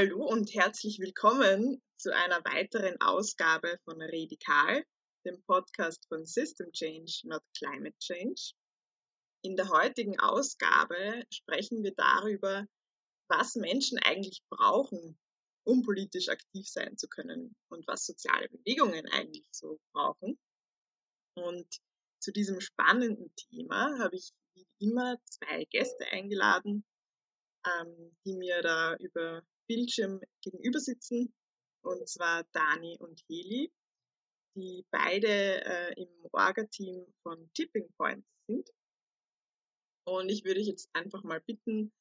Hallo und herzlich willkommen zu einer weiteren Ausgabe von Radikal, dem Podcast von System Change, not Climate Change. In der heutigen Ausgabe sprechen wir darüber, was Menschen eigentlich brauchen, um politisch aktiv sein zu können und was soziale Bewegungen eigentlich so brauchen. Und zu diesem spannenden Thema habe ich wie immer zwei Gäste eingeladen, ähm, die mir da über Bildschirm gegenüber sitzen, und zwar Dani und Heli, die beide äh, im Orga-Team von Tipping Point sind. Und ich würde euch jetzt einfach mal bitten,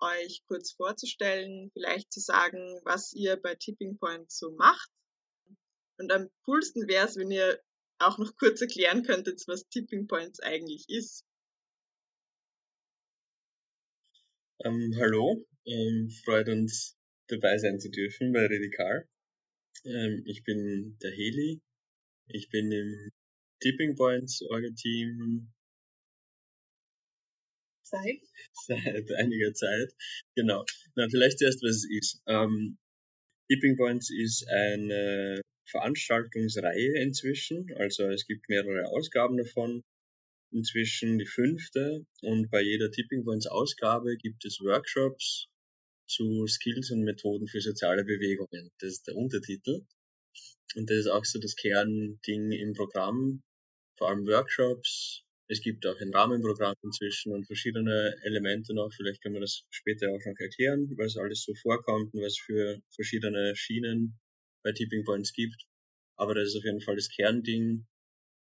euch kurz vorzustellen, vielleicht zu sagen, was ihr bei Tipping Point so macht. Und am coolsten wäre es, wenn ihr auch noch kurz erklären könntet, was Tipping Points eigentlich ist. Ähm, hallo, ähm, freut uns dabei sein zu dürfen bei Radikal. Ähm, ich bin der Heli. Ich bin im Tipping Points Orga-Team seit? seit einiger Zeit. Genau. Na, vielleicht zuerst, was es ist. Ähm, Tipping Points ist eine Veranstaltungsreihe inzwischen. Also es gibt mehrere Ausgaben davon. Inzwischen die fünfte. Und bei jeder Tipping Points Ausgabe gibt es Workshops zu Skills und Methoden für soziale Bewegungen. Das ist der Untertitel. Und das ist auch so das Kernding im Programm. Vor allem Workshops. Es gibt auch ein Rahmenprogramm inzwischen und verschiedene Elemente noch. Vielleicht können wir das später auch noch erklären, was alles so vorkommt und was für verschiedene Schienen bei Tipping Points gibt. Aber das ist auf jeden Fall das Kernding.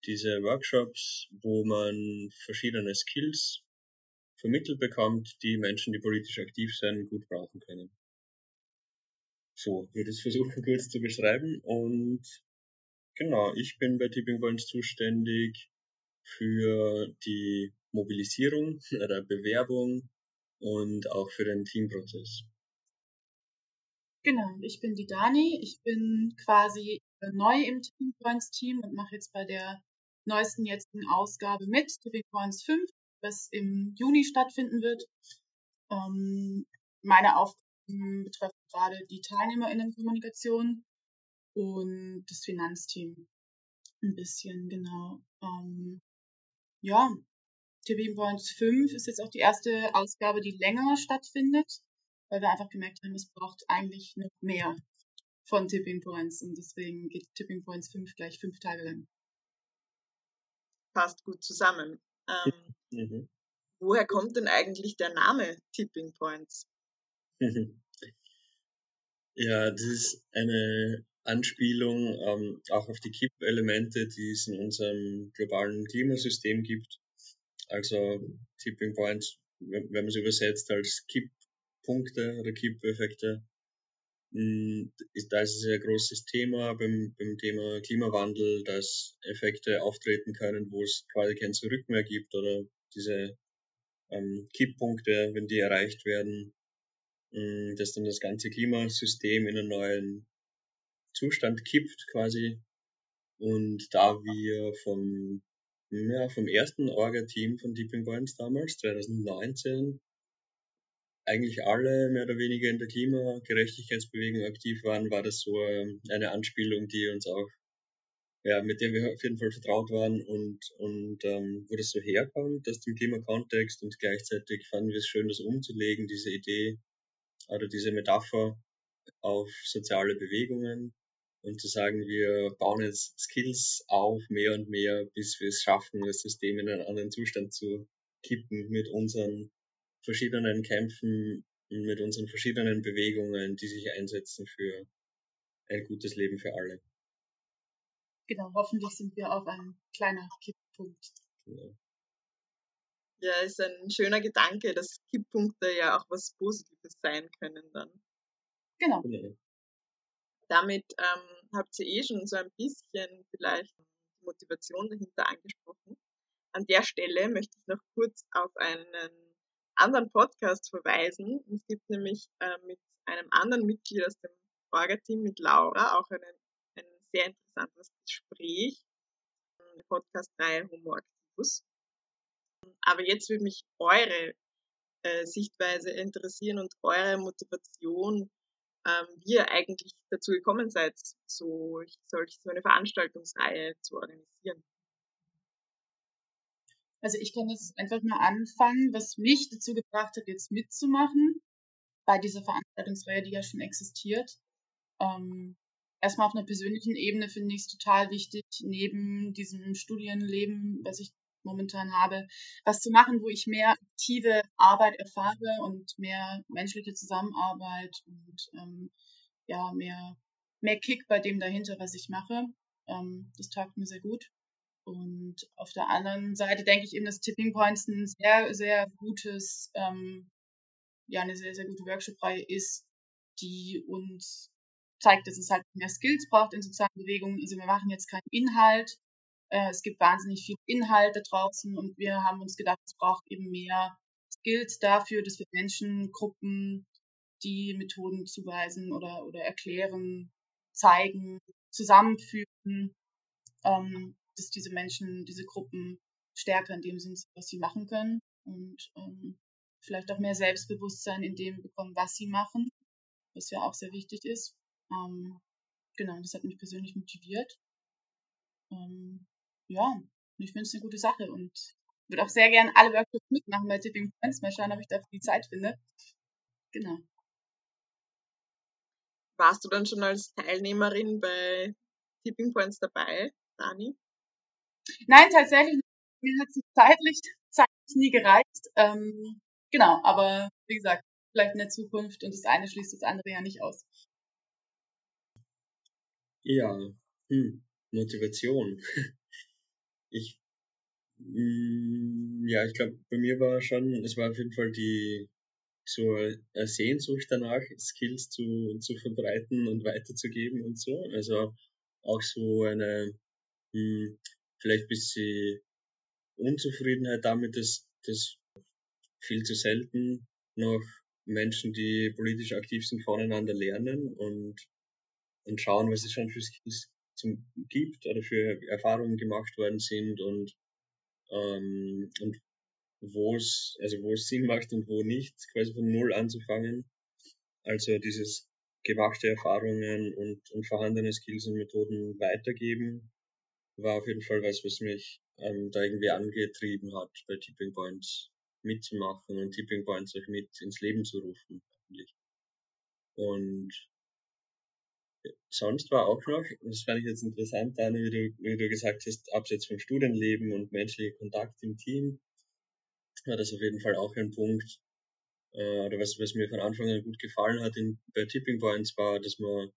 Diese Workshops, wo man verschiedene Skills vermittelt bekommt, die Menschen, die politisch aktiv sind, gut brauchen können. So, würde ich versuchen kurz zu beschreiben. Und genau, ich bin bei Tipping Points zuständig für die Mobilisierung der Bewerbung und auch für den Teamprozess. Genau, ich bin die Dani. Ich bin quasi neu im Tipping Points Team und mache jetzt bei der neuesten jetzigen Ausgabe mit, Tipping Points 5 was im Juni stattfinden wird. Ähm, meine Aufgaben betreffen gerade die TeilnehmerInnenkommunikation und das Finanzteam ein bisschen, genau. Ähm, ja, Tipping Points 5 ist jetzt auch die erste Ausgabe, die länger stattfindet, weil wir einfach gemerkt haben, es braucht eigentlich noch mehr von Tipping Points und deswegen geht Tipping Points 5 gleich fünf Tage lang. Passt gut zusammen. Ähm, mhm. Woher kommt denn eigentlich der Name Tipping Points? Ja, das ist eine Anspielung ähm, auch auf die Kipp-Elemente, die es in unserem globalen Klimasystem gibt. Also Tipping Points, wenn man es übersetzt als Kipppunkte oder Kippeffekte, hm, da ist es ein sehr großes Thema beim, beim Thema Klimawandel, dass Effekte auftreten können, wo es quasi kein Zurück mehr gibt oder diese ähm, Kipppunkte, wenn die erreicht werden, mh, hm, dass dann das ganze Klimasystem in einen neuen Zustand kippt quasi. Und da wir vom, ja, vom ersten Orga-Team von Deeping Points damals, 2019, eigentlich alle mehr oder weniger in der Klimagerechtigkeitsbewegung aktiv waren, war das so ähm, eine Anspielung, die uns auch, ja, mit der wir auf jeden Fall vertraut waren und, und ähm, wo das so herkommt, aus dem Klimakontext und gleichzeitig fanden wir es schön, das umzulegen, diese Idee oder diese Metapher auf soziale Bewegungen und zu sagen, wir bauen jetzt Skills auf, mehr und mehr, bis wir es schaffen, das System in einen anderen Zustand zu kippen mit unseren verschiedenen Kämpfen, mit unseren verschiedenen Bewegungen, die sich einsetzen für ein gutes Leben für alle. Genau, hoffentlich sind wir auf einem kleinen Kipppunkt. Genau. Ja, ist ein schöner Gedanke, dass Kipppunkte ja auch was Positives sein können dann. Genau. genau. Damit ähm, habt ihr eh schon so ein bisschen vielleicht die Motivation dahinter angesprochen. An der Stelle möchte ich noch kurz auf einen anderen Podcast verweisen. Es gibt nämlich äh, mit einem anderen Mitglied aus dem Orga-Team, mit Laura, auch einen, ein sehr interessantes Gespräch. Podcast-Reihe Homo Activus. Aber jetzt würde mich eure äh, Sichtweise interessieren und eure Motivation, ähm, wie ihr eigentlich dazu gekommen seid, so, solch, so eine Veranstaltungsreihe zu organisieren. Also ich kann jetzt einfach mal anfangen, was mich dazu gebracht hat, jetzt mitzumachen bei dieser Veranstaltungsreihe, die ja schon existiert. Ähm, erstmal auf einer persönlichen Ebene finde ich es total wichtig, neben diesem Studienleben, was ich momentan habe, was zu machen, wo ich mehr aktive Arbeit erfahre und mehr menschliche Zusammenarbeit und ähm, ja, mehr, mehr Kick bei dem dahinter, was ich mache. Ähm, das taugt mir sehr gut. Und auf der anderen Seite denke ich eben, dass Tipping Points ein sehr, sehr gutes, ähm, ja, eine sehr, sehr gute Workshop-Reihe ist, die uns zeigt, dass es halt mehr Skills braucht in sozialen Bewegungen. Also wir machen jetzt keinen Inhalt. Äh, es gibt wahnsinnig viel Inhalt da draußen und wir haben uns gedacht, es braucht eben mehr Skills dafür, dass wir Menschen, Gruppen, die Methoden zuweisen oder, oder erklären, zeigen, zusammenfügen, ähm, dass diese Menschen, diese Gruppen stärker in dem sind, was sie machen können und ähm, vielleicht auch mehr Selbstbewusstsein in dem bekommen, was sie machen, was ja auch sehr wichtig ist. Ähm, genau, das hat mich persönlich motiviert. Ähm, ja, ich finde es eine gute Sache und würde auch sehr gerne alle Workshops mitmachen bei Tipping Points. Mal schauen, ob ich dafür die Zeit finde. Genau. Warst du dann schon als Teilnehmerin bei Tipping Points dabei, Dani? Nein, tatsächlich, mir hat es zeitlich, zeitlich nie gereicht. Ähm, genau, aber wie gesagt, vielleicht in der Zukunft und das eine schließt das andere ja nicht aus. Ja, hm, Motivation. Ich, mh, ja, ich glaube, bei mir war schon, es war auf jeden Fall die so eine Sehnsucht danach, Skills zu, zu verbreiten und weiterzugeben und so. Also auch so eine mh, hm, vielleicht ein bisschen Unzufriedenheit damit, dass, dass viel zu selten noch Menschen, die politisch aktiv sind, voneinander lernen und, und schauen, was es schon für Skills zum, gibt oder für Erfahrungen gemacht worden sind und, ähm, und wo es, also wo es Sinn macht und wo nicht, quasi von Null anzufangen. Also dieses gemachte Erfahrungen und, und vorhandene Skills und Methoden weitergeben, war auf jeden Fall was, was mich ähm, da irgendwie angetrieben hat, bei Tipping Points mitzumachen und Tipping Points auch mit ins Leben zu rufen. Eigentlich. Und sonst war auch noch, das fand ich jetzt interessant, Dani, wie du, wie du gesagt hast, abseits vom Studienleben und menschlicher Kontakt im Team, war das auf jeden Fall auch ein Punkt, äh, oder was, was mir von Anfang an gut gefallen hat in, bei Tipping Points war, dass man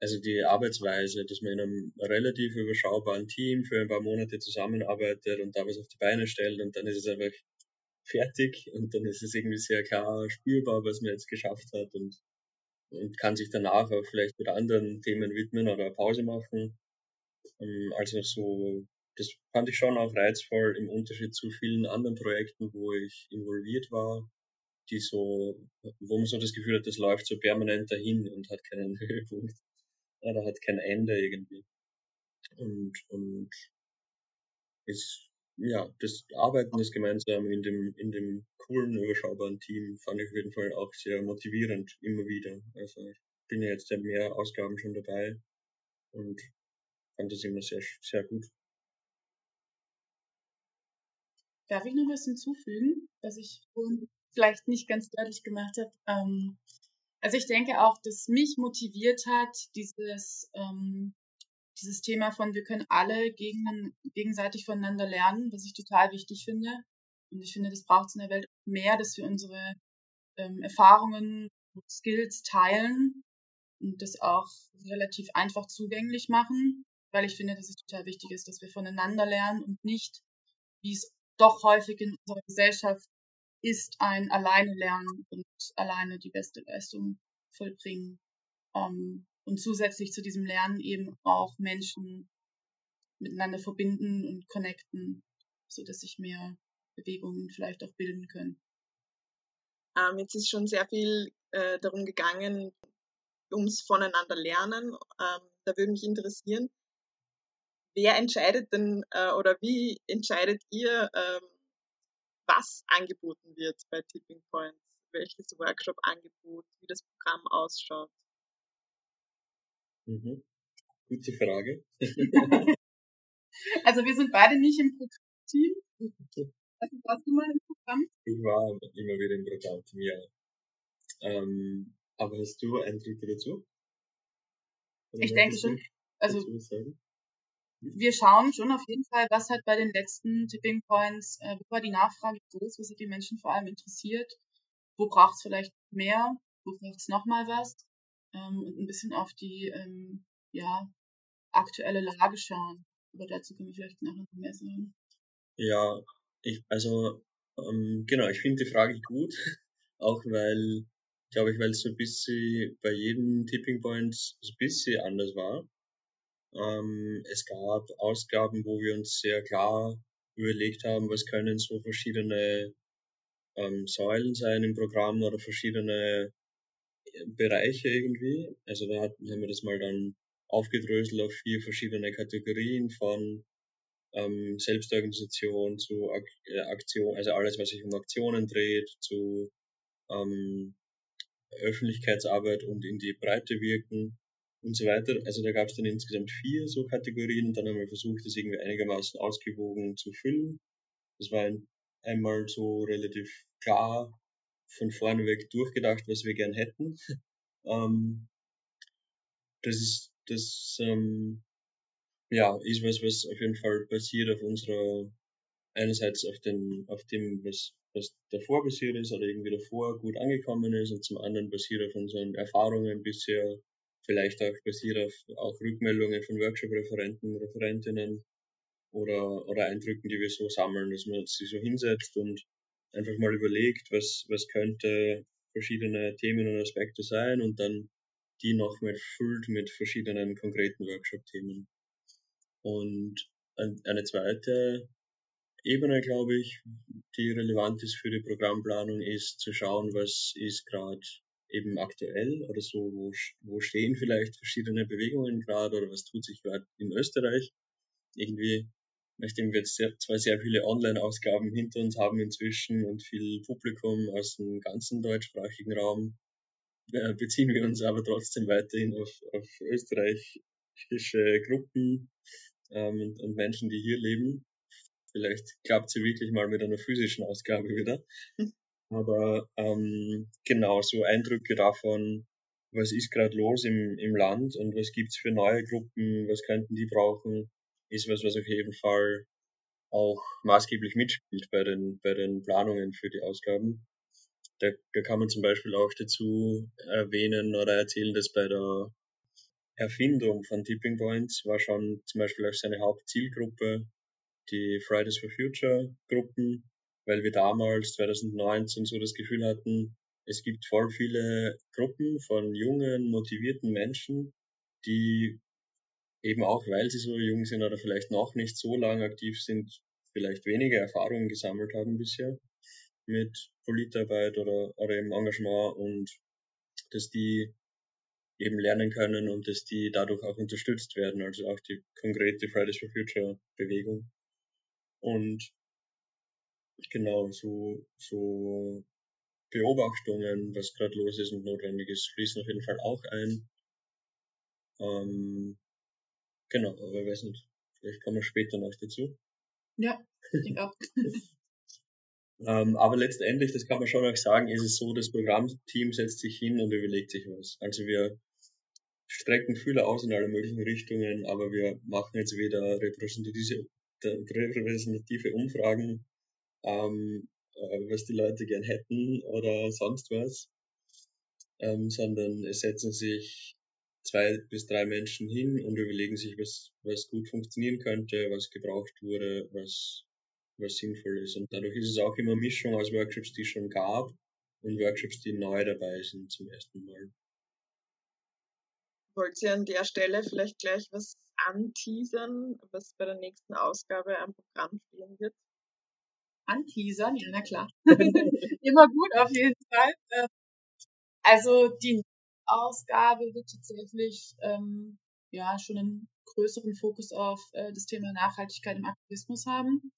also die Arbeitsweise, dass man in einem relativ überschaubaren Team für ein paar Monate zusammenarbeitet und da was auf die Beine stellt und dann ist es einfach fertig und dann ist es irgendwie sehr klar spürbar, was man jetzt geschafft hat und, und kann sich danach auch vielleicht mit anderen Themen widmen oder Pause machen. Ähm, also so, das fand ich schon auch reizvoll im Unterschied zu vielen anderen Projekten, wo ich involviert war, die so, wo man so das Gefühl hat, das läuft so permanent dahin und hat keinen Höhepunkt oder hat kein Ende irgendwie. Und, und ist, ja, das Arbeiten, das gemeinsam in dem, in dem coolen, überschaubaren Team fand ich auf jeden Fall auch sehr motivierend, immer wieder. Also ich bin ja jetzt ja mehr Ausgaben schon dabei und fand das immer sehr, sehr gut. Darf ich noch was hinzufügen, was ich vielleicht nicht ganz deutlich gemacht habe? Ähm, also ich denke auch, dass mich motiviert hat, dieses, ähm, dieses Thema von, wir können alle gegen, gegenseitig voneinander lernen, was ich total wichtig finde. Und ich finde, das braucht es in der Welt mehr, dass wir unsere ähm, Erfahrungen und Skills teilen und das auch relativ einfach zugänglich machen, weil ich finde, dass es total wichtig ist, dass wir voneinander lernen und nicht, wie es doch häufig in unserer Gesellschaft ist ein alleine lernen und alleine die beste Leistung vollbringen. Ähm, und zusätzlich zu diesem Lernen eben auch Menschen miteinander verbinden und connecten, so dass sich mehr Bewegungen vielleicht auch bilden können. Ähm, jetzt ist schon sehr viel äh, darum gegangen, ums voneinander lernen. Ähm, da würde mich interessieren, wer entscheidet denn äh, oder wie entscheidet ihr, ähm, was angeboten wird bei Tipping Points. welches Workshop-Angebot, wie das Programm ausschaut? Mhm. Gute Frage. also wir sind beide nicht im Programmteam. Also warst du mal im Programm? Ich war immer wieder im Programmteam, ja. Ähm, aber hast du Eindrücke dazu? Oder ich denke schon. Also wir schauen schon auf jeden Fall, was halt bei den letzten Tipping Points, äh, wo war die Nachfrage groß, was hat die Menschen vor allem interessiert, wo braucht es vielleicht mehr, wo braucht es nochmal was ähm, und ein bisschen auf die ähm, ja, aktuelle Lage schauen. Aber dazu können wir vielleicht nachher noch mehr sagen. Ja, ich, also ähm, genau, ich finde die Frage gut, auch weil, glaube ich, weil es so ein bisschen bei jedem Tipping Point so ein bisschen anders war. Ähm, es gab Ausgaben, wo wir uns sehr klar überlegt haben, was können so verschiedene ähm, Säulen sein im Programm oder verschiedene Bereiche irgendwie. Also da hatten, haben wir das mal dann aufgedröselt auf vier verschiedene Kategorien von ähm, Selbstorganisation zu Ak äh, Aktion, also alles, was sich um Aktionen dreht, zu ähm, Öffentlichkeitsarbeit und in die Breite wirken und so weiter. Also da gab es dann insgesamt vier so Kategorien und dann haben wir versucht, das irgendwie einigermaßen ausgewogen zu füllen. Das war ein, einmal so relativ klar von vorne weg durchgedacht, was wir gern hätten. ähm, das ist, das ähm, ja, ist was, was auf jeden Fall basiert auf unserer, einerseits auf, den, auf dem, was, was davor passiert ist oder irgendwie davor gut angekommen ist und zum anderen basiert auf unseren Erfahrungen bisher vielleicht auch basiert auf auch Rückmeldungen von Workshop-Referenten, Referentinnen oder, oder Eindrücken, die wir so sammeln, dass man sich so hinsetzt und einfach mal überlegt, was, was könnte verschiedene Themen und Aspekte sein und dann die noch mit füllt mit verschiedenen konkreten Workshop-Themen. Und eine zweite Ebene, glaube ich, die relevant ist für die Programmplanung, ist zu schauen, was ist gerade eben aktuell oder so, wo, wo stehen vielleicht verschiedene Bewegungen gerade oder was tut sich gerade in Österreich. Irgendwie, nachdem wir jetzt sehr, zwar sehr viele Online-Ausgaben hinter uns haben inzwischen und viel Publikum aus dem ganzen deutschsprachigen Raum, äh, beziehen wir uns aber trotzdem weiterhin auf, auf österreichische Gruppen ähm, und, und Menschen, die hier leben. Vielleicht klappt sie wirklich mal mit einer physischen Ausgabe wieder. Aber ähm, genau, so Eindrücke davon, was ist gerade los im, im Land und was gibt's für neue Gruppen, was könnten die brauchen, ist was, was auf jeden Fall auch maßgeblich mitspielt bei den, bei den Planungen für die Ausgaben. Da, da kann man zum Beispiel auch dazu erwähnen oder erzählen, dass bei der Erfindung von Tipping Points war schon zum Beispiel auch seine Hauptzielgruppe die Fridays for Future Gruppen, weil wir damals 2019 so das Gefühl hatten, es gibt voll viele Gruppen von jungen, motivierten Menschen, die eben auch, weil sie so jung sind oder vielleicht noch nicht so lange aktiv sind, vielleicht weniger Erfahrungen gesammelt haben bisher mit Politarbeit oder, oder im Engagement und dass die eben lernen können und dass die dadurch auch unterstützt werden, also auch die konkrete Fridays for Future Bewegung. Und genau, so, so Beobachtungen, was gerade los ist und notwendig ist, fließen auf jeden Fall auch ein. Ähm, genau, aber ich weiß nicht, vielleicht kommen wir später noch dazu. Ja, ich denke auch. ähm, aber letztendlich, das kann man schon auch sagen, ist es so, das Programmteam setzt sich hin und überlegt sich was. Also wir strecken Fühler aus in alle möglichen Richtungen, aber wir machen jetzt weder repräsentative, repräsentative Umfragen ähm, äh, was die Leute gern hätten oder sonst was, ähm, sondern es setzen sich zwei bis drei Menschen hin und überlegen sich, was, was gut funktionieren könnte, was gebraucht wurde, was, was sinnvoll ist. Und dadurch ist es auch immer Mischung aus Workshops, die es schon gab und Workshops, die neu dabei sind zum ersten Mal. Wollt ihr an der Stelle vielleicht gleich was anteasern, was bei der nächsten Ausgabe am Programm stehen wird? anteasern, ja, na klar. Immer gut, auf jeden Fall. Ähm, also die Ausgabe wird tatsächlich ähm, ja schon einen größeren Fokus auf äh, das Thema Nachhaltigkeit im Aktivismus haben.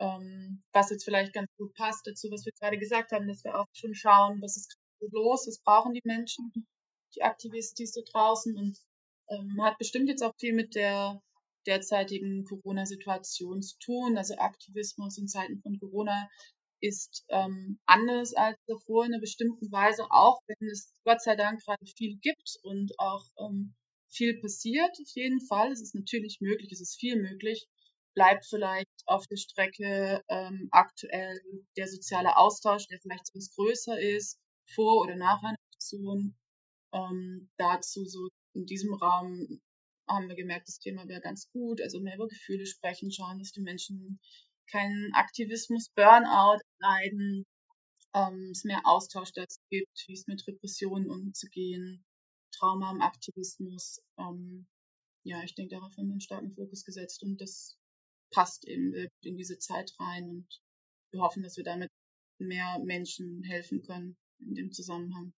Ähm, was jetzt vielleicht ganz gut passt dazu, was wir gerade gesagt haben, dass wir auch schon schauen, was ist los, was brauchen die Menschen, die Aktivistis da draußen und ähm, hat bestimmt jetzt auch viel mit der derzeitigen Corona-Situation zu tun. Also Aktivismus in Zeiten von Corona ist ähm, anders als davor in einer bestimmten Weise, auch wenn es Gott sei Dank gerade viel gibt und auch ähm, viel passiert. Auf jeden Fall. Es ist natürlich möglich, es ist viel möglich. Bleibt vielleicht auf der Strecke ähm, aktuell der soziale Austausch, der vielleicht sonst größer ist, vor oder nach einer Aktion. Ähm, dazu so in diesem Raum haben wir gemerkt, das Thema wäre ganz gut. Also mehr über Gefühle sprechen, schauen, dass die Menschen keinen Aktivismus, Burnout leiden, ähm, es mehr Austausch dazu gibt, wie es mit Repressionen umzugehen, Trauma im Aktivismus. Ähm, ja, ich denke, darauf haben wir einen starken Fokus gesetzt und das passt eben in diese Zeit rein und wir hoffen, dass wir damit mehr Menschen helfen können in dem Zusammenhang.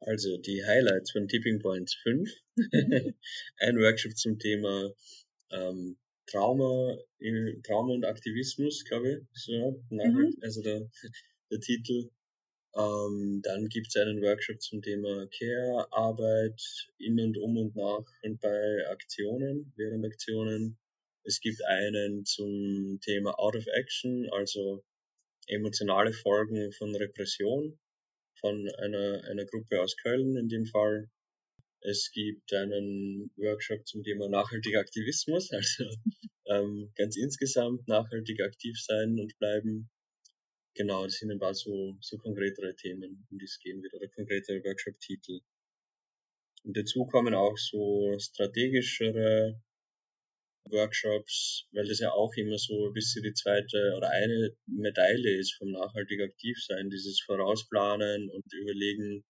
Also die Highlights von Tipping Points 5. Ein Workshop zum Thema ähm, Trauma, Trauma und Aktivismus, glaube ich. So, mhm. Also der, der Titel. Ähm, dann gibt es einen Workshop zum Thema Care, Arbeit in und um und nach und bei Aktionen, während Aktionen. Es gibt einen zum Thema Out of Action, also emotionale Folgen von Repression von einer, einer Gruppe aus Köln in dem Fall. Es gibt einen Workshop zum Thema nachhaltiger Aktivismus, also ähm, ganz insgesamt nachhaltig aktiv sein und bleiben. Genau, das sind ein paar so, so konkretere Themen, um die es gehen wird, oder konkrete Workshop-Titel. Und dazu kommen auch so strategischere Workshops, weil das ja auch immer so ein bisschen die zweite oder eine Medaille ist vom nachhaltig aktiv sein, dieses Vorausplanen und überlegen,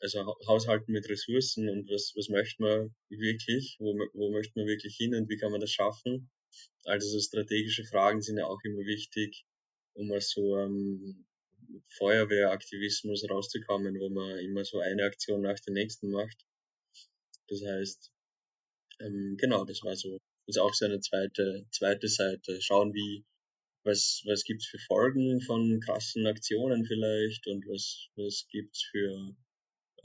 also Haushalten mit Ressourcen und was, was möchte man wirklich, wo, wo möchte man wirklich hin und wie kann man das schaffen. Also so strategische Fragen sind ja auch immer wichtig, um aus so einem Feuerwehraktivismus rauszukommen, wo man immer so eine Aktion nach der nächsten macht. Das heißt, ähm, genau, das war so ist auch seine zweite, zweite Seite. Schauen, wie, was, was gibt's für Folgen von krassen Aktionen vielleicht und was, was gibt's für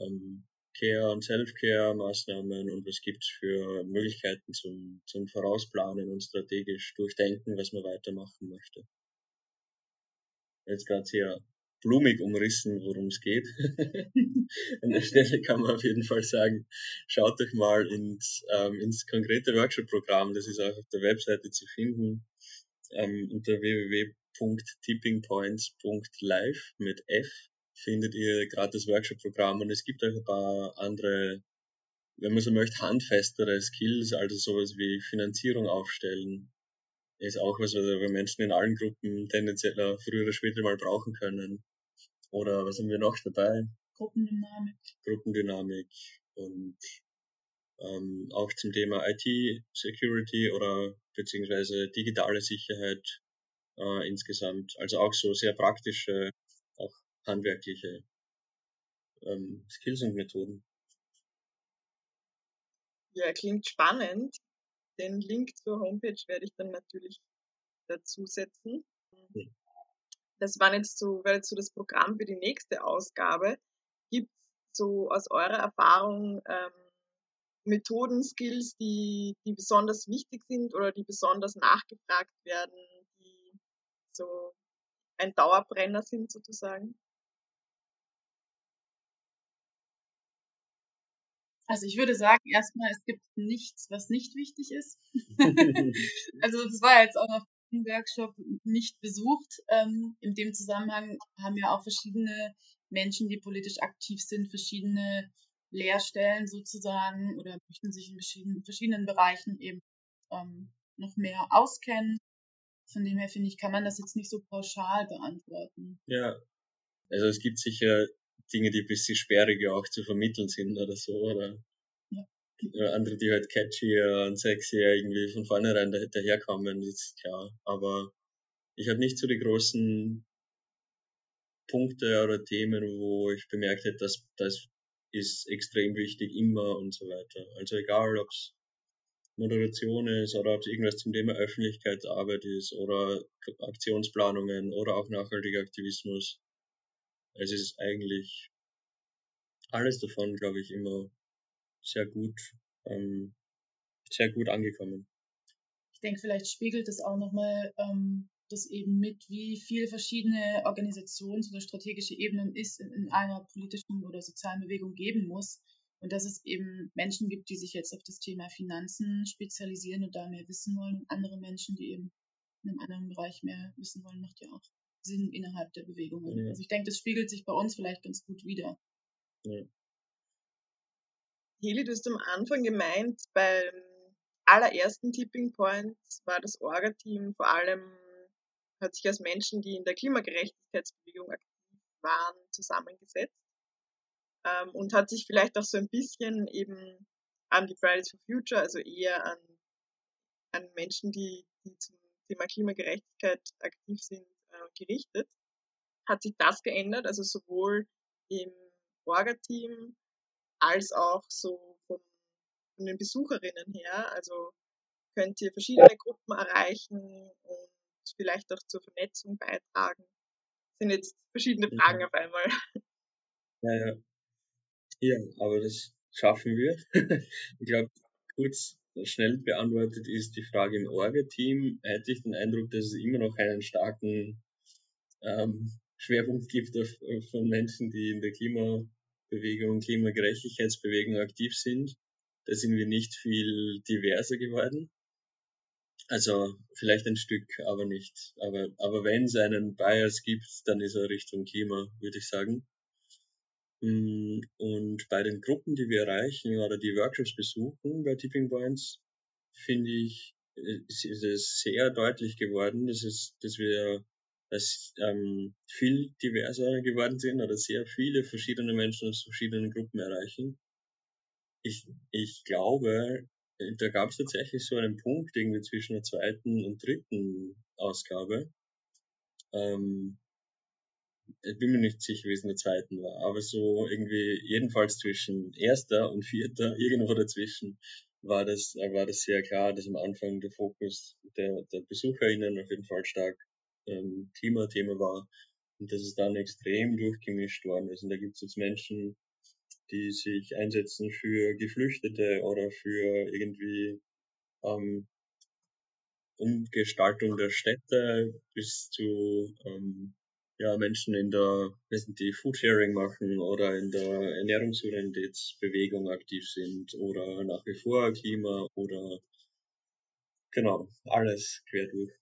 ähm, Care- und Self-Care-Maßnahmen und was gibt's für Möglichkeiten zum, zum Vorausplanen und strategisch durchdenken, was man weitermachen möchte. Jetzt gerade sehr blumig umrissen, worum es geht. An der Stelle kann man auf jeden Fall sagen, schaut euch mal ins, ähm, ins konkrete Workshop-Programm, das ist auch auf der Webseite zu finden, ähm, unter www.tippingpoints.live mit F findet ihr gerade das Workshop-Programm und es gibt auch ein paar andere, wenn man so möchte, handfestere Skills, also sowas wie Finanzierung aufstellen, ist auch was, was wir Menschen in allen Gruppen tendenziell früher oder später mal brauchen können. Oder was haben wir noch dabei? Gruppendynamik. Gruppendynamik und ähm, auch zum Thema IT-Security oder beziehungsweise digitale Sicherheit äh, insgesamt. Also auch so sehr praktische, handwerkliche ähm, Skills und Methoden. Ja, klingt spannend. Den Link zur Homepage werde ich dann natürlich dazu setzen. Hm das war jetzt so, wäre jetzt so das Programm für die nächste Ausgabe. Gibt es so aus eurer Erfahrung ähm, Methoden, Skills, die, die besonders wichtig sind oder die besonders nachgefragt werden, die so ein Dauerbrenner sind sozusagen? Also ich würde sagen, erstmal, es gibt nichts, was nicht wichtig ist. also das war jetzt auch noch Workshop nicht besucht. Ähm, in dem Zusammenhang haben ja auch verschiedene Menschen, die politisch aktiv sind, verschiedene Lehrstellen sozusagen oder möchten sich in verschiedenen, verschiedenen Bereichen eben ähm, noch mehr auskennen. Von dem her finde ich, kann man das jetzt nicht so pauschal beantworten. Ja, also es gibt sicher Dinge, die ein bisschen sperriger auch zu vermitteln sind oder so, oder andere, die halt catchy und sexy irgendwie von vornherein daherkommen, das ist klar. Aber ich habe nicht so die großen Punkte oder Themen, wo ich bemerkt hätte, dass das ist extrem wichtig immer und so weiter. Also egal, ob es Moderation ist oder ob es irgendwas zum Thema Öffentlichkeitsarbeit ist oder Aktionsplanungen oder auch nachhaltiger Aktivismus. Es ist eigentlich alles davon, glaube ich, immer sehr gut, ähm, sehr gut angekommen. Ich denke, vielleicht spiegelt es auch nochmal ähm, das eben mit, wie viele verschiedene Organisations- oder strategische Ebenen es in, in einer politischen oder sozialen Bewegung geben muss. Und dass es eben Menschen gibt, die sich jetzt auf das Thema Finanzen spezialisieren und da mehr wissen wollen und andere Menschen, die eben in einem anderen Bereich mehr wissen wollen, macht ja auch Sinn innerhalb der Bewegungen. Ja. Also ich denke, das spiegelt sich bei uns vielleicht ganz gut wieder. Ja. Heli, du hast am Anfang gemeint, beim allerersten Tipping Point war das Orga-Team vor allem, hat sich aus Menschen, die in der Klimagerechtigkeitsbewegung aktiv waren, zusammengesetzt ähm, und hat sich vielleicht auch so ein bisschen eben an die Fridays for Future, also eher an, an Menschen, die, die zum Thema Klimagerechtigkeit aktiv sind, gerichtet. Hat sich das geändert, also sowohl im Orga-Team als auch so von, von den Besucherinnen her. Also könnt ihr verschiedene Gruppen erreichen und vielleicht auch zur Vernetzung beitragen. Das sind jetzt verschiedene Fragen ja. auf einmal. Ja, ja. Ja, aber das schaffen wir. ich glaube, kurz schnell beantwortet ist die Frage im Orga-Team. Hätte ich den Eindruck, dass es immer noch einen starken ähm, Schwerpunkt gibt auf, von Menschen, die in der Klimabewegung, Klimagerechtigkeitsbewegung aktiv sind. Da sind wir nicht viel diverser geworden. Also vielleicht ein Stück, aber nicht. Aber, aber wenn es einen Bias gibt, dann ist er Richtung Klima, würde ich sagen. Mm, und bei den Gruppen, die wir erreichen oder die Workshops besuchen bei Tipping Points, finde ich, äh, ist es sehr deutlich geworden, dass, es, dass wir dass, ähm, viel diverser geworden sind oder sehr viele verschiedene Menschen aus verschiedenen Gruppen erreichen. Ich, ich glaube, da gab es tatsächlich so einen Punkt irgendwie zwischen der zweiten und dritten Ausgabe, ähm, ich bin mir nicht sicher, wie es in der zweiten war, aber so irgendwie jedenfalls zwischen erster und vierter, irgendwo dazwischen, war das, war das sehr klar, dass am Anfang der Fokus der, der BesucherInnen auf jeden Fall stark ähm, Klimathema war und dass es dann extrem durchgemischt worden ist. Und da gibt es jetzt Menschen, die sich einsetzen für Geflüchtete oder für irgendwie ähm, Umgestaltung der Städte bis zu ähm, ja, Menschen in der, die Foodsharing machen oder in der Ernährungssouveränitätsbewegung aktiv sind oder nach wie vor Klima oder genau, alles quer durch.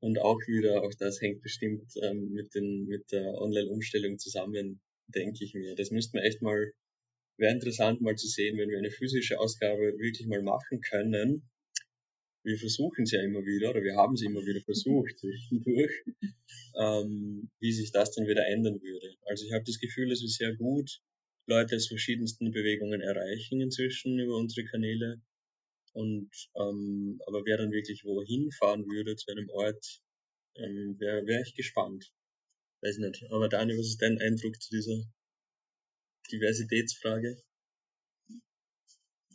Und auch wieder, auch das hängt bestimmt ähm, mit, den, mit der Online-Umstellung zusammen, denke ich mir. Das müssten wir echt mal, wäre interessant mal zu sehen, wenn wir eine physische Ausgabe wirklich mal machen können, wir versuchen es ja immer wieder, oder wir haben es immer wieder versucht zwischendurch, ähm, wie sich das dann wieder ändern würde. Also ich habe das Gefühl, dass wir sehr gut Leute aus verschiedensten Bewegungen erreichen inzwischen über unsere Kanäle. Und ähm, aber wer dann wirklich wohin fahren würde zu einem Ort, ähm, wäre wär ich gespannt. Weiß nicht. Aber Dani, was ist dein Eindruck zu dieser Diversitätsfrage?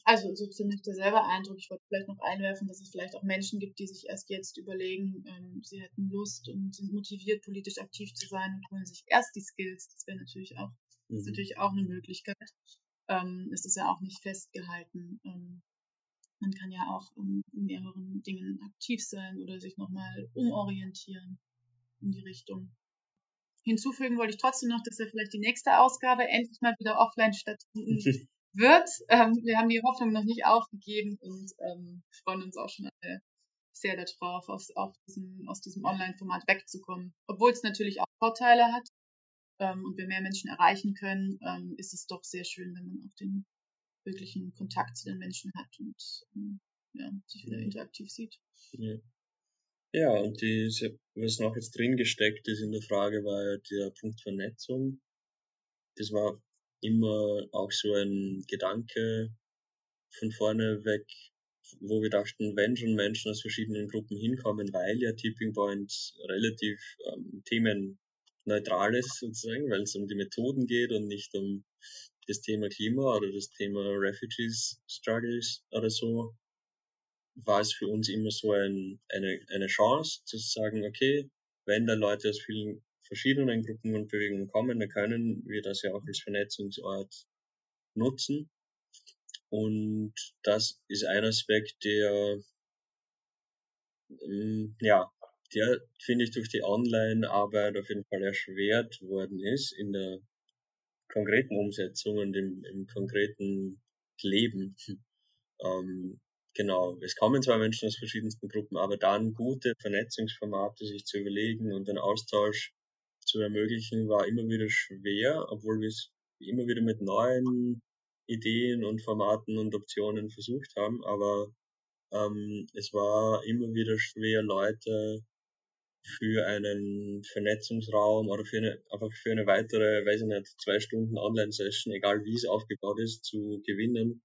Also so ziemlich derselbe Eindruck. Ich wollte vielleicht noch einwerfen, dass es vielleicht auch Menschen gibt, die sich erst jetzt überlegen, ähm, sie hätten Lust und sind motiviert, politisch aktiv zu sein und holen sich erst die Skills. Das wäre natürlich auch, mhm. ist natürlich auch eine Möglichkeit. Ähm, es ist ja auch nicht festgehalten. Ähm, man kann ja auch ähm, in mehreren Dingen aktiv sein oder sich nochmal umorientieren in die Richtung. Hinzufügen wollte ich trotzdem noch, dass ja vielleicht die nächste Ausgabe endlich mal wieder offline stattfinden wird. Ähm, wir haben die Hoffnung noch nicht aufgegeben und ähm, freuen uns auch schon alle sehr darauf, aus, auf diesem, aus diesem Online-Format wegzukommen. Obwohl es natürlich auch Vorteile hat ähm, und wir mehr Menschen erreichen können, ähm, ist es doch sehr schön, wenn man auch den wirklichen Kontakt zu den Menschen hat und ähm, ja, sich wieder interaktiv sieht. Ja. Ja, und die, was noch jetzt drin gesteckt ist in der Frage, war ja der Punkt Vernetzung. Das war immer auch so ein Gedanke von vorne weg, wo wir dachten, wenn schon Menschen aus verschiedenen Gruppen hinkommen, weil ja Tipping Point relativ ähm, themenneutral ist sozusagen, weil es um die Methoden geht und nicht um das Thema Klima oder das Thema Refugees Struggles oder so, war es für uns immer so ein, eine, eine Chance zu sagen, okay, wenn da Leute aus vielen verschiedenen Gruppen und Bewegungen kommen, dann können wir das ja auch als Vernetzungsort nutzen. Und das ist ein Aspekt, der, ähm, ja, der, finde ich, durch die Online-Arbeit auf jeden Fall erschwert worden ist in der konkreten Umsetzung und im, im konkreten Leben. Ähm, genau, es kommen zwar Menschen aus verschiedensten Gruppen, aber dann gute Vernetzungsformate sich zu überlegen und den Austausch zu ermöglichen, war immer wieder schwer, obwohl wir es immer wieder mit neuen Ideen und Formaten und Optionen versucht haben, aber ähm, es war immer wieder schwer, Leute für einen Vernetzungsraum oder für eine, einfach für eine weitere, weiß ich nicht, zwei Stunden Online-Session, egal wie es aufgebaut ist, zu gewinnen,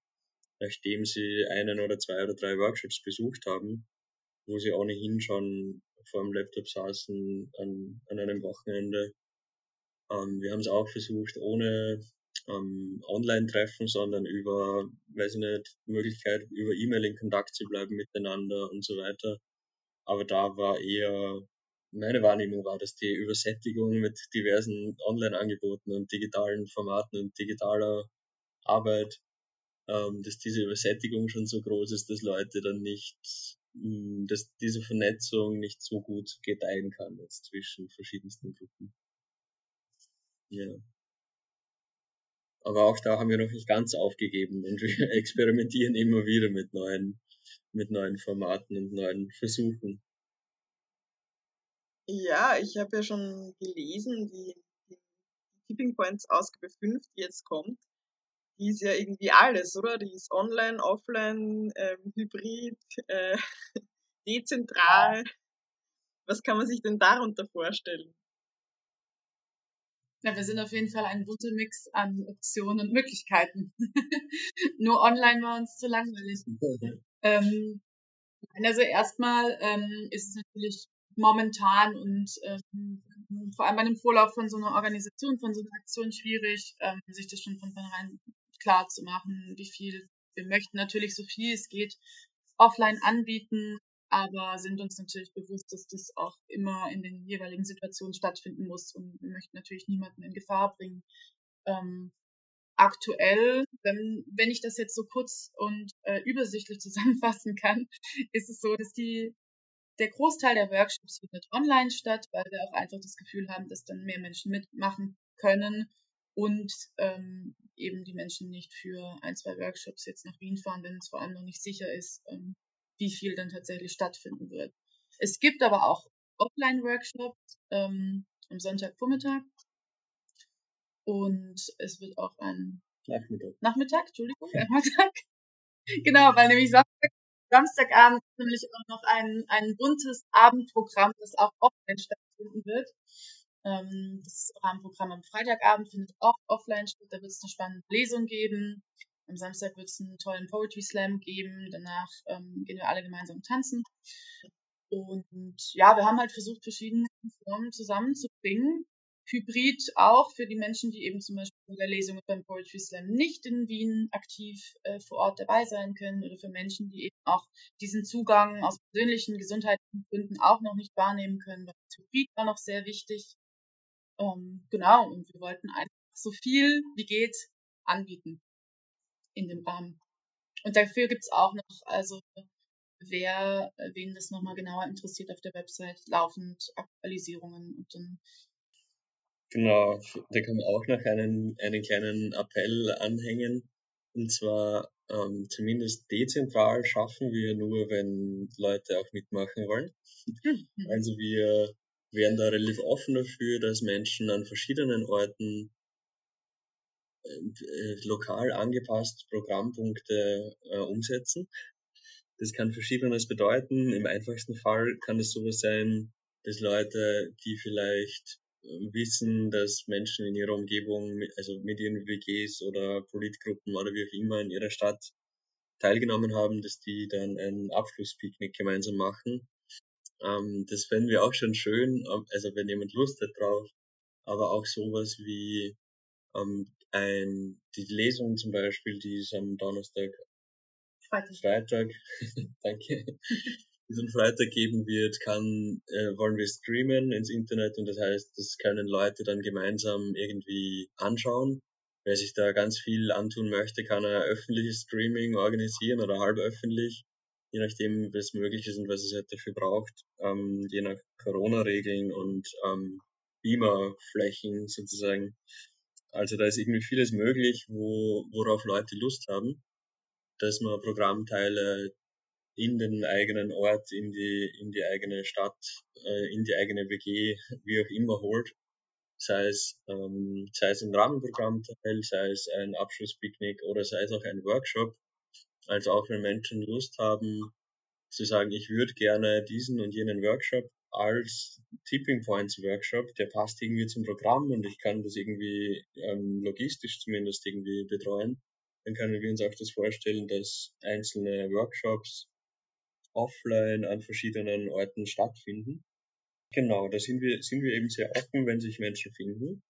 nachdem sie einen oder zwei oder drei Workshops besucht haben, wo sie ohnehin schon vor dem Laptop saßen an, an einem Wochenende. Ähm, wir haben es auch versucht, ohne ähm, Online-Treffen, sondern über, weiß ich nicht, Möglichkeit, über E-Mail in Kontakt zu bleiben miteinander und so weiter. Aber da war eher meine Wahrnehmung war, dass die Übersättigung mit diversen Online-Angeboten und digitalen Formaten und digitaler Arbeit, ähm, dass diese Übersättigung schon so groß ist, dass Leute dann nicht, mh, hm, dass diese Vernetzung nicht so gut gedeihen kann jetzt zwischen verschiedensten Gruppen. Ja. Aber auch da haben wir noch nicht ganz aufgegeben und wir experimentieren immer wieder mit neuen, mit neuen Formaten und neuen Versuchen. Ja, ich habe ja schon gelesen, die, die Tipping Points Ausgabe 5, die jetzt kommt, die ist ja irgendwie alles, oder? Die ist online, offline, ähm, hybrid, äh, dezentral. Was kann man sich denn darunter vorstellen? Ja, wir sind auf jeden Fall ein bunter Mix an Optionen und Möglichkeiten. Nur online war uns zu langweilig. ähm, also erstmal ähm, ist es natürlich momentan und ähm, vor allem bei dem Vorlauf von so einer Organisation, von so einer Aktion schwierig, ähm, sich das schon von vornherein klar zu machen, wie viel. Wir möchten natürlich so viel es geht offline anbieten, aber sind uns natürlich bewusst, dass das auch immer in den jeweiligen Situationen stattfinden muss und wir möchten natürlich niemanden in Gefahr bringen. Ähm, aktuell, wenn, wenn ich das jetzt so kurz und äh, übersichtlich zusammenfassen kann, ist es so, dass die der Großteil der Workshops findet online statt, weil wir auch einfach das Gefühl haben, dass dann mehr Menschen mitmachen können und ähm, eben die Menschen nicht für ein, zwei Workshops jetzt nach Wien fahren, wenn es vor allem noch nicht sicher ist, ähm, wie viel dann tatsächlich stattfinden wird. Es gibt aber auch Offline-Workshops ähm, am Sonntagvormittag und es wird auch ein Nachmittag, Nachmittag Entschuldigung, Nachmittag. genau, weil nämlich Samstag Samstagabend ist nämlich auch noch ein, ein buntes Abendprogramm, das auch offline stattfinden wird. Ähm, das Rahmenprogramm am Freitagabend findet auch offline statt. Da wird es eine spannende Lesung geben. Am Samstag wird es einen tollen Poetry Slam geben. Danach ähm, gehen wir alle gemeinsam tanzen. Und ja, wir haben halt versucht, verschiedene Formen zusammenzubringen, Hybrid auch für die Menschen, die eben zum Beispiel bei der Lesung beim Poetry Slam nicht in Wien aktiv äh, vor Ort dabei sein können oder für Menschen, die eben auch diesen Zugang aus persönlichen gesundheitlichen Gründen auch noch nicht wahrnehmen können. Das Hybrid war noch sehr wichtig. Ähm, genau, und wir wollten einfach so viel wie geht anbieten in dem Rahmen. Und dafür gibt's auch noch, also wer, wen das nochmal genauer interessiert, auf der Website laufend Aktualisierungen und dann Genau, da kann man auch noch einen, einen kleinen Appell anhängen. Und zwar ähm, zumindest dezentral schaffen wir nur, wenn Leute auch mitmachen wollen. Mhm. Also wir wären da relativ offen dafür, dass Menschen an verschiedenen Orten äh, lokal angepasst Programmpunkte äh, umsetzen. Das kann verschiedenes bedeuten. Im einfachsten Fall kann es sowas sein, dass Leute, die vielleicht wissen, dass Menschen in ihrer Umgebung, also mit ihren WGs oder Politgruppen oder wie auch immer in ihrer Stadt teilgenommen haben, dass die dann ein Abschlusspicknick gemeinsam machen. Ähm, das fänden wir auch schon schön, also wenn jemand Lust hat drauf. Aber auch sowas wie ähm, ein, die Lesung zum Beispiel, die ist am Donnerstag, Freitag, Freitag, danke, die es am Freitag geben wird, kann, äh, wollen wir streamen ins Internet und das heißt, das können Leute dann gemeinsam irgendwie anschauen. Wer sich da ganz viel antun möchte, kann ein öffentliches Streaming organisieren oder halb öffentlich, je nachdem, was möglich ist und was es halt dafür braucht, ähm, je nach Corona-Regeln und ähm, Beamer-Flächen sozusagen. Also da ist irgendwie vieles möglich, wo, worauf Leute Lust haben, dass man Programmteile in den eigenen Ort, in die, in die eigene Stadt, äh, in die eigene WG, wie auch immer holt. Sei es, ähm, sei es ein Rahmenprogrammteil, sei es ein Abschlusspicknick oder sei es auch ein Workshop. Also auch wenn Menschen Lust haben, zu sagen, ich würde gerne diesen und jenen Workshop als Tipping Points Workshop, der passt irgendwie zum Programm und ich kann das irgendwie ähm, logistisch zumindest irgendwie betreuen, dann können wir uns auch das vorstellen, dass einzelne Workshops offline an verschiedenen Orten stattfinden. Genau, da sind wir, sind wir eben sehr offen, wenn sich Menschen finden,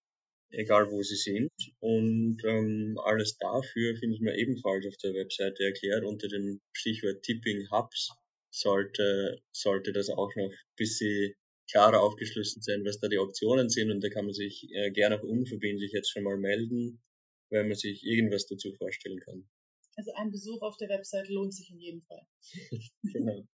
egal wo sie sind. Und ähm, alles dafür findet man ebenfalls auf der Webseite erklärt unter dem Stichwort Tipping Hubs sollte, sollte das auch noch ein bisschen klarer aufgeschlüsselt sein, was da die Optionen sind. Und da kann man sich äh, gerne auch unverbindlich jetzt schon mal melden, wenn man sich irgendwas dazu vorstellen kann. Also ein Besuch auf der Website lohnt sich in jedem Fall. genau.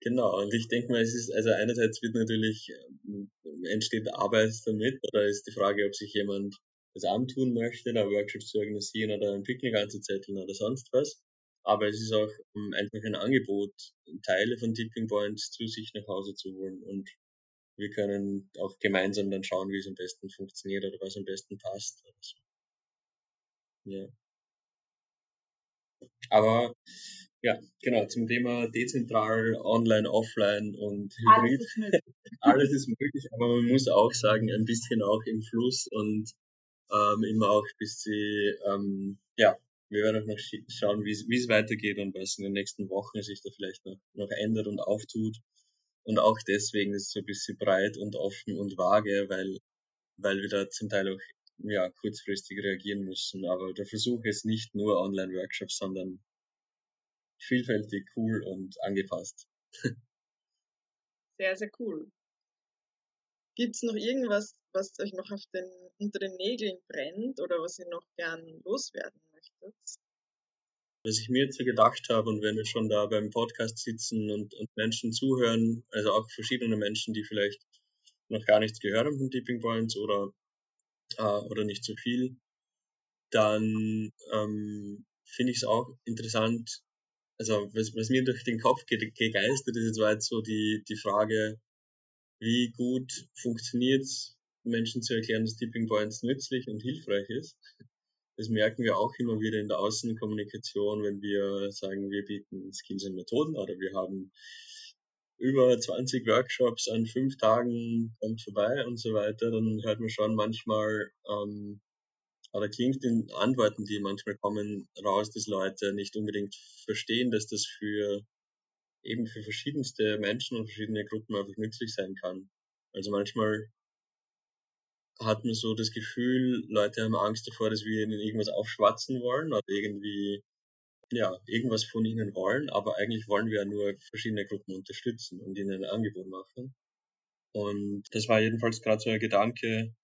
Genau, und ich denke mal, es ist, also einerseits wird natürlich, ähm, entsteht Arbeit damit, oder ist die Frage, ob sich jemand das antun möchte, da Workshops zu organisieren oder ein Picknick anzuzetteln oder sonst was. Aber es ist auch um, einfach ein Angebot, Teile von Tipping Points zu sich nach Hause zu holen. Und wir können auch gemeinsam dann schauen, wie es am besten funktioniert oder was am besten passt. Ja. Aber ja, genau, zum Thema dezentral, online, offline und Hybrid. Alles ist möglich. Alles ist möglich, aber man muss auch sagen, ein bisschen auch im Fluss und ähm, immer auch ein bisschen, ähm, ja, wir werden auch noch schauen, wie es weitergeht und was in den nächsten Wochen sich da vielleicht noch, noch ändert und auftut. Und auch deswegen ist es so ein bisschen breit und offen und vage, weil, weil wir da zum Teil auch ja, kurzfristig reagieren müssen. Aber der Versuch ist nicht nur Online-Workshops, sondern vielfältig, cool und angepasst. Sehr, sehr cool. Gibt es noch irgendwas, was euch noch auf den, unter den Nägeln brennt oder was ihr noch gern loswerden möchtet? Was ich mir jetzt so gedacht habe und wenn wir schon da beim Podcast sitzen und, und Menschen zuhören, also auch verschiedene Menschen, die vielleicht noch gar nichts gehört haben von Tipping Points oder, äh, oder nicht so viel, dann ähm, finde ich es auch interessant, also was, was mir durch den Kopf ge gegeistert ist, jetzt war jetzt so die, die Frage, wie gut funktioniert es, Menschen zu erklären, dass Tipping Points nützlich und hilfreich ist. Das merken wir auch immer wieder in der Außenkommunikation, wenn wir sagen, wir bieten Skills und Methoden oder wir haben über 20 Workshops an fünf Tagen kommt vorbei und so weiter, dann hört man schon manchmal, ähm, oder klingt in Antworten, die manchmal kommen, raus, dass Leute nicht unbedingt verstehen, dass das für eben für verschiedenste Menschen und verschiedene Gruppen einfach nützlich sein kann. Also manchmal hat man so das Gefühl, Leute haben Angst davor, dass wir ihnen irgendwas aufschwatzen wollen oder irgendwie ja, irgendwas von ihnen wollen, aber eigentlich wollen wir ja nur verschiedene Gruppen unterstützen und ihnen ein Angebot machen. Und das war jedenfalls gerade so ein Gedanke.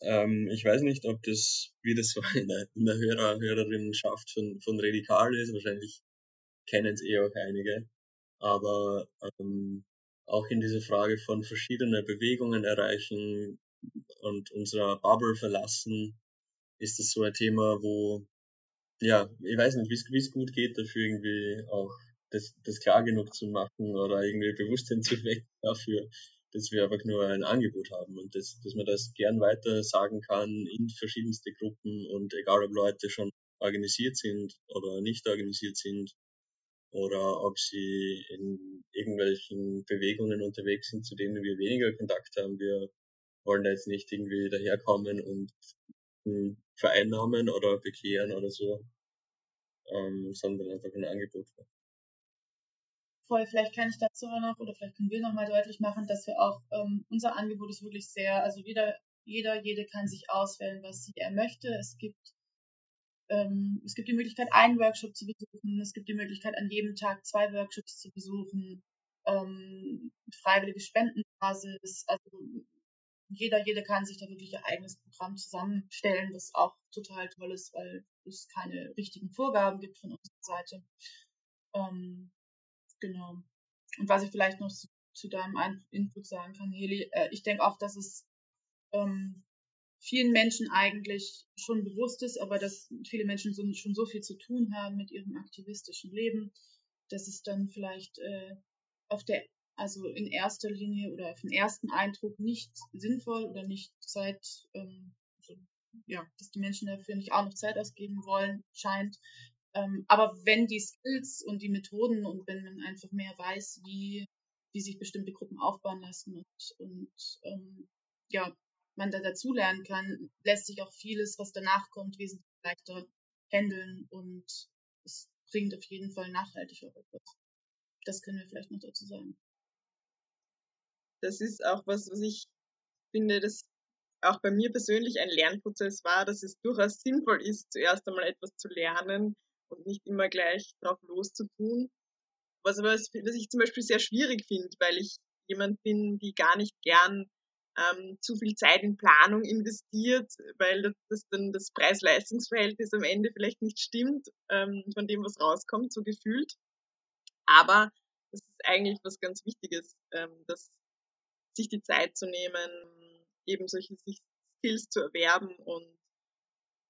Ähm, ich weiß nicht, ob das, wie das so in der, in der Hörer, Hörerinnenschaft von, von Radikal ist. Wahrscheinlich kennen es eh auch einige. Aber ähm, auch in dieser Frage von verschiedene Bewegungen erreichen und unserer Bubble verlassen, ist das so ein Thema, wo, ja, ich weiß nicht, wie es gut geht, dafür irgendwie auch das, das klar genug zu machen oder irgendwie Bewusstsein zu wecken dafür, dass wir einfach nur ein Angebot haben und das, dass man das gern weiter sagen kann in verschiedenste Gruppen und egal ob Leute schon organisiert sind oder nicht organisiert sind, oder ob sie in irgendwelchen Bewegungen unterwegs sind, zu denen wir weniger Kontakt haben. Wir wollen da jetzt nicht irgendwie daherkommen und vereinnahmen oder bekehren oder so, ähm, sondern einfach ein Angebot. Voll, vielleicht kann ich dazu noch oder vielleicht können wir nochmal deutlich machen, dass wir auch, ähm, unser Angebot ist wirklich sehr, also jeder, jeder, jede kann sich auswählen, was sie er möchte. Es gibt ähm, es gibt die Möglichkeit, einen Workshop zu besuchen. Es gibt die Möglichkeit, an jedem Tag zwei Workshops zu besuchen. Ähm, freiwillige Spendenbasis. Also jeder, jede kann sich da wirklich ihr eigenes Programm zusammenstellen, was auch total toll ist, weil es keine richtigen Vorgaben gibt von unserer Seite. Ähm, genau. Und was ich vielleicht noch zu, zu deinem Input sagen kann, Heli, äh, ich denke auch, dass es ähm, vielen Menschen eigentlich schon bewusst ist, aber dass viele Menschen so, schon so viel zu tun haben mit ihrem aktivistischen Leben, dass es dann vielleicht äh, auf der, also in erster Linie oder auf den ersten Eindruck nicht sinnvoll oder nicht Zeit, ähm, also, ja, dass die Menschen dafür nicht auch noch Zeit ausgeben wollen, scheint. Ähm, aber wenn die Skills und die Methoden und wenn man einfach mehr weiß, wie, wie sich bestimmte Gruppen aufbauen lassen und, und ähm, ja, man da dazulernen kann, lässt sich auch vieles, was danach kommt, wesentlich leichter handeln und es bringt auf jeden Fall nachhaltig auch etwas. Das können wir vielleicht noch dazu sagen. Das ist auch was, was ich finde, das auch bei mir persönlich ein Lernprozess war, dass es durchaus sinnvoll ist, zuerst einmal etwas zu lernen und nicht immer gleich drauf loszutun. Was aber was ich zum Beispiel sehr schwierig finde, weil ich jemand bin, die gar nicht gern ähm, zu viel Zeit in Planung investiert, weil das, das dann das Preis-Leistungs-Verhältnis am Ende vielleicht nicht stimmt, ähm, von dem, was rauskommt, so gefühlt. Aber das ist eigentlich was ganz Wichtiges, ähm, dass sich die Zeit zu nehmen, eben solche Skills zu erwerben und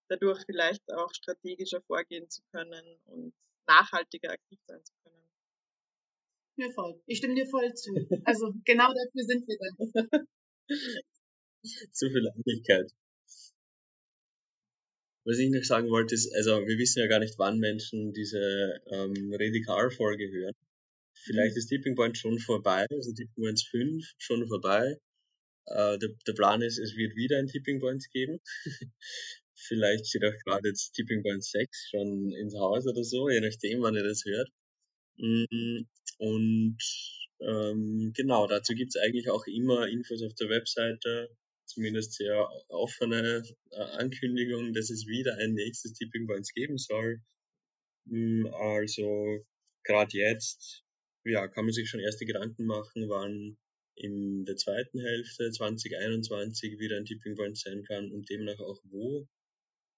dadurch vielleicht auch strategischer vorgehen zu können und nachhaltiger aktiv sein zu können. Ja, voll. Ich stimme dir voll zu. Also genau dafür sind wir dann. Zu viel Ähnlichkeit. Was ich noch sagen wollte, ist, also wir wissen ja gar nicht, wann Menschen diese ähm, Radikal-Folge hören. Vielleicht ist Tipping Point schon vorbei, also Tipping Point 5 schon vorbei. Äh, der, der Plan ist, es wird wieder ein Tipping Point geben. Vielleicht steht auch gerade jetzt Tipping Point 6 schon ins Haus oder so, je nachdem, wann ihr das hört. Mm, und ähm, genau, dazu gibt's eigentlich auch immer Infos auf der Webseite, zumindest sehr offene äh, Ankündigungen, dass es wieder ein nächstes Tipping Points geben soll. Mm, also gerade jetzt ja, kann man sich schon erste Gedanken machen, wann in der zweiten Hälfte 2021 wieder ein Tipping Point sein kann und demnach auch wo.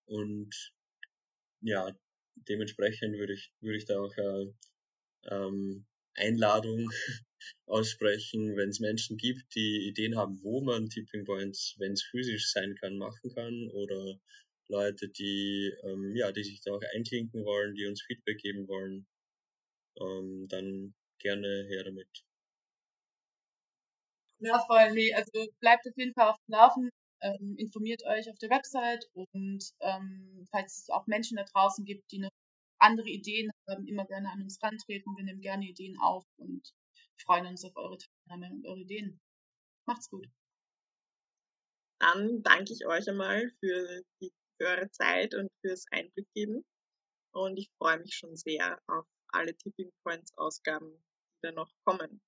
Und ja, dementsprechend würde ich, würde ich da auch äh, ähm, Einladung aussprechen, wenn es Menschen gibt, die Ideen haben, wo man Tipping Points, wenn es physisch sein kann, machen kann oder Leute, die, ähm, ja, die sich da auch einklinken wollen, die uns Feedback geben wollen, ähm, dann gerne her damit. Ja, voll, nee, also bleibt auf jeden Fall auf dem Laufen, ähm, informiert euch auf der Website und ähm, falls es auch Menschen da draußen gibt, die noch andere Ideen haben, immer gerne an uns rantreten. Wir nehmen gerne Ideen auf und freuen uns auf eure Teilnahme und eure Ideen. Macht's gut. Dann danke ich euch einmal für, die, für eure Zeit und fürs Einblick geben. Und ich freue mich schon sehr auf alle Tipping Points Ausgaben, die da noch kommen.